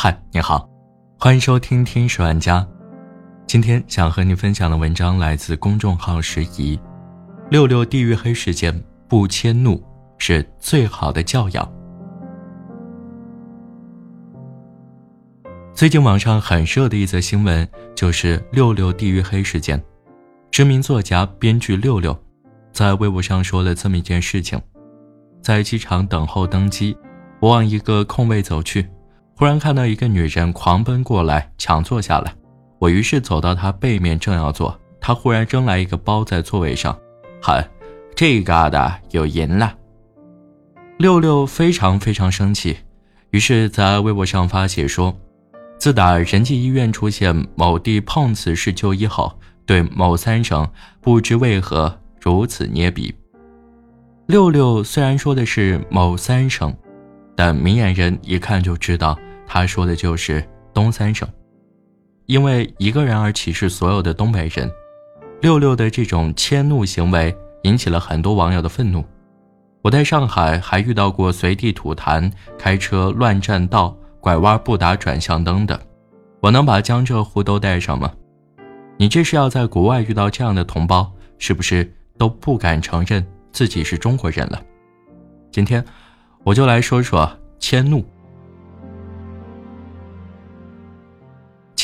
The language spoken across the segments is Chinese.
嗨，你好，欢迎收听《听十万家》。今天想和你分享的文章来自公众号“时宜”。六六地狱黑事件，不迁怒是最好的教养。最近网上很热的一则新闻就是六六地狱黑事件。知名作家、编剧六六在微博上说了这么一件事情：在机场等候登机，我往一个空位走去。忽然看到一个女人狂奔过来抢坐下来，我于是走到她背面正要坐，她忽然扔来一个包在座位上，喊：“这嘎达有银了。”六六非常非常生气，于是，在微博上发帖说：“自打仁济医院出现某地碰瓷式就医后，对某三省不知为何如此捏鼻。”六六虽然说的是某三省，但明眼人一看就知道。他说的就是东三省，因为一个人而歧视所有的东北人，六六的这种迁怒行为引起了很多网友的愤怒。我在上海还遇到过随地吐痰、开车乱占道、拐弯不打转向灯的，我能把江浙沪都带上吗？你这是要在国外遇到这样的同胞，是不是都不敢承认自己是中国人了？今天，我就来说说迁怒。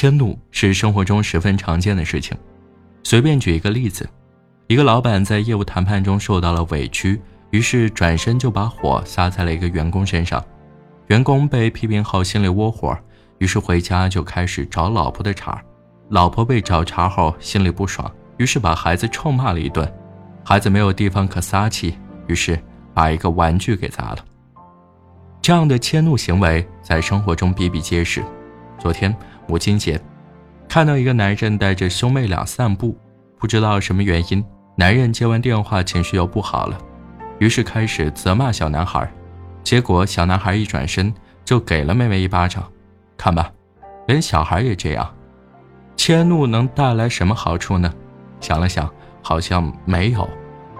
迁怒是生活中十分常见的事情。随便举一个例子，一个老板在业务谈判中受到了委屈，于是转身就把火撒在了一个员工身上。员工被批评后心里窝火，于是回家就开始找老婆的茬。老婆被找茬后心里不爽，于是把孩子臭骂了一顿。孩子没有地方可撒气，于是把一个玩具给砸了。这样的迁怒行为在生活中比比皆是。昨天。母亲节，看到一个男人带着兄妹俩散步，不知道什么原因，男人接完电话情绪又不好了，于是开始责骂小男孩，结果小男孩一转身就给了妹妹一巴掌。看吧，连小孩也这样，迁怒能带来什么好处呢？想了想，好像没有。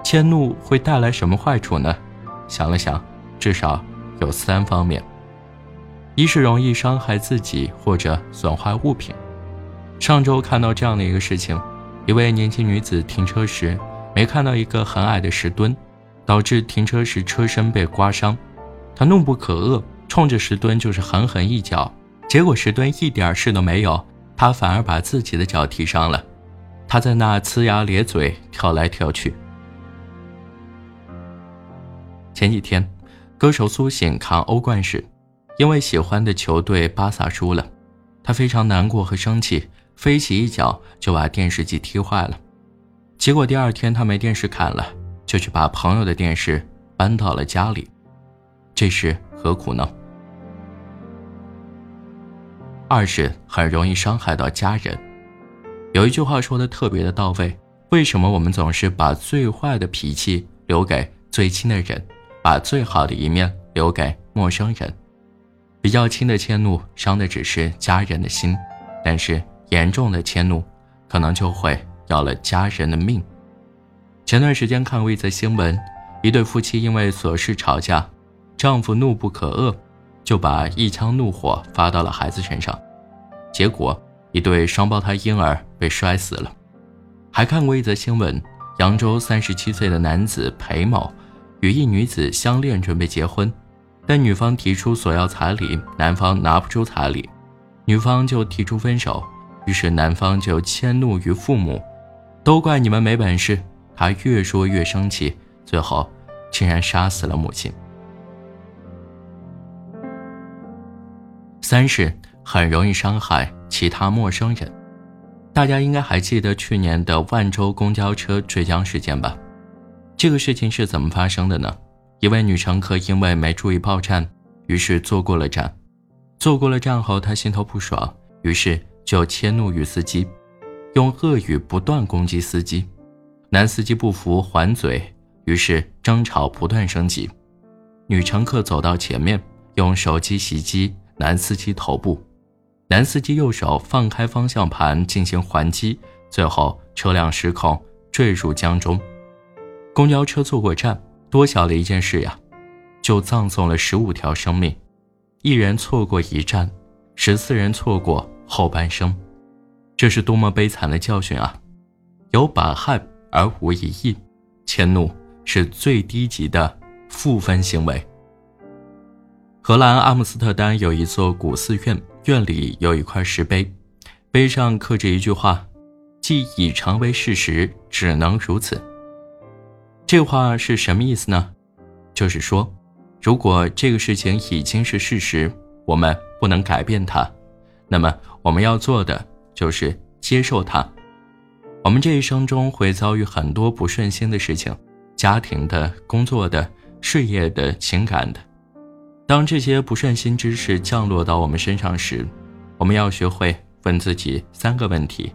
迁怒会带来什么坏处呢？想了想，至少有三方面。一是容易伤害自己或者损坏物品。上周看到这样的一个事情：一位年轻女子停车时没看到一个很矮的石墩，导致停车时车身被刮伤。她怒不可遏，冲着石墩就是狠狠一脚，结果石墩一点事都没有，她反而把自己的脚踢伤了。她在那呲牙咧嘴跳来跳去。前几天，歌手苏醒看欧冠时。因为喜欢的球队巴萨输了，他非常难过和生气，飞起一脚就把电视机踢坏了。结果第二天他没电视看了，就去把朋友的电视搬到了家里，这是何苦呢？二是很容易伤害到家人。有一句话说的特别的到位：为什么我们总是把最坏的脾气留给最亲的人，把最好的一面留给陌生人？比较轻的迁怒伤的只是家人的心，但是严重的迁怒可能就会要了家人的命。前段时间看过一则新闻，一对夫妻因为琐事吵架，丈夫怒不可遏，就把一腔怒火发到了孩子身上，结果一对双胞胎婴儿被摔死了。还看过一则新闻，扬州三十七岁的男子裴某与一女子相恋，准备结婚。但女方提出索要彩礼，男方拿不出彩礼，女方就提出分手，于是男方就迁怒于父母，都怪你们没本事。他越说越生气，最后竟然杀死了母亲。三是很容易伤害其他陌生人，大家应该还记得去年的万州公交车坠江事件吧？这个事情是怎么发生的呢？一位女乘客因为没注意报站，于是坐过了站。坐过了站后，她心头不爽，于是就迁怒于司机，用恶语不断攻击司机。男司机不服还嘴，于是争吵不断升级。女乘客走到前面，用手机袭击男司机头部。男司机右手放开方向盘进行还击，最后车辆失控坠入江中。公交车坐过站。多小的一件事呀，就葬送了十五条生命。一人错过一站，十四人错过后半生，这是多么悲惨的教训啊！有百害而无一益，迁怒是最低级的负分行为。荷兰阿姆斯特丹有一座古寺院，院里有一块石碑，碑上刻着一句话：“既已成为事实，只能如此。”这话是什么意思呢？就是说，如果这个事情已经是事实，我们不能改变它，那么我们要做的就是接受它。我们这一生中会遭遇很多不顺心的事情，家庭的、工作的、事业的、情感的。当这些不顺心之事降落到我们身上时，我们要学会问自己三个问题：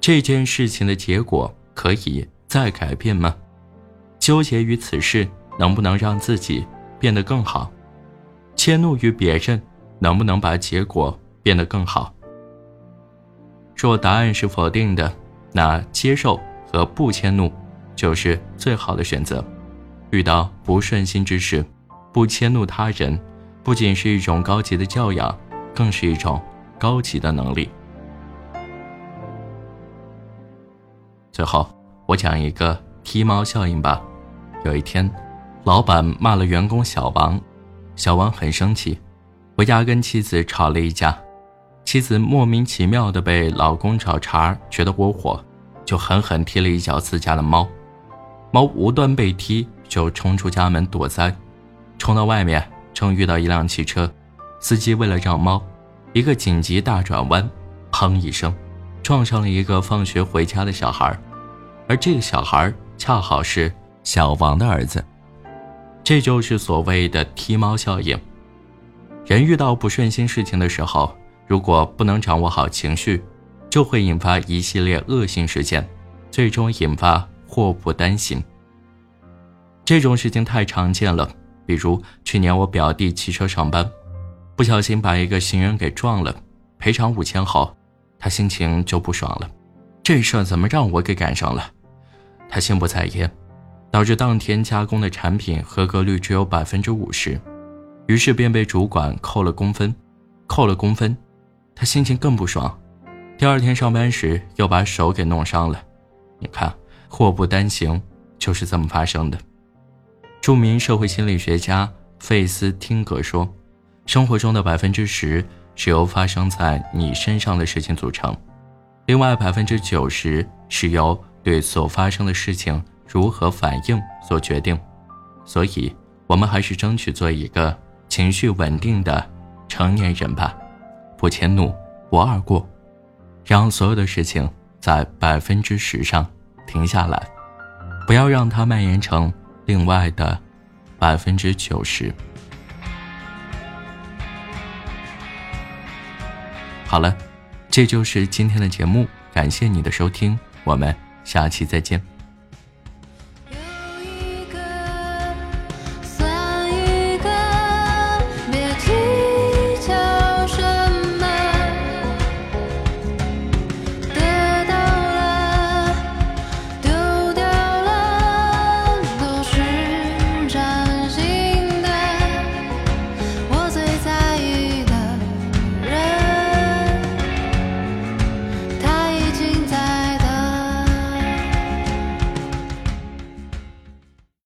这件事情的结果可以再改变吗？纠结于此事能不能让自己变得更好？迁怒于别人能不能把结果变得更好？若答案是否定的，那接受和不迁怒就是最好的选择。遇到不顺心之事。不迁怒他人，不仅是一种高级的教养，更是一种高级的能力。最后，我讲一个踢猫效应吧。有一天，老板骂了员工小王，小王很生气，回家跟妻子吵了一架。妻子莫名其妙的被老公找茬，觉得窝火，就狠狠踢了一脚自家的猫。猫无端被踢，就冲出家门躲灾。冲到外面，正遇到一辆汽车，司机为了让猫，一个紧急大转弯，砰一声，撞上了一个放学回家的小孩，而这个小孩恰好是小王的儿子，这就是所谓的踢猫效应。人遇到不顺心事情的时候，如果不能掌握好情绪，就会引发一系列恶性事件，最终引发祸不单行。这种事情太常见了。比如去年我表弟骑车上班，不小心把一个行人给撞了，赔偿五千后，他心情就不爽了。这事怎么让我给赶上了？他心不在焉，导致当天加工的产品合格率只有百分之五十，于是便被主管扣了工分。扣了工分，他心情更不爽。第二天上班时又把手给弄伤了。你看，祸不单行，就是这么发生的。著名社会心理学家费斯汀格说：“生活中的百分之十是由发生在你身上的事情组成，另外百分之九十是由对所发生的事情如何反应所决定。所以，我们还是争取做一个情绪稳定的成年人吧，不迁怒，不二过，让所有的事情在百分之十上停下来，不要让它蔓延成。”另外的百分之九十。好了，这就是今天的节目，感谢你的收听，我们下期再见。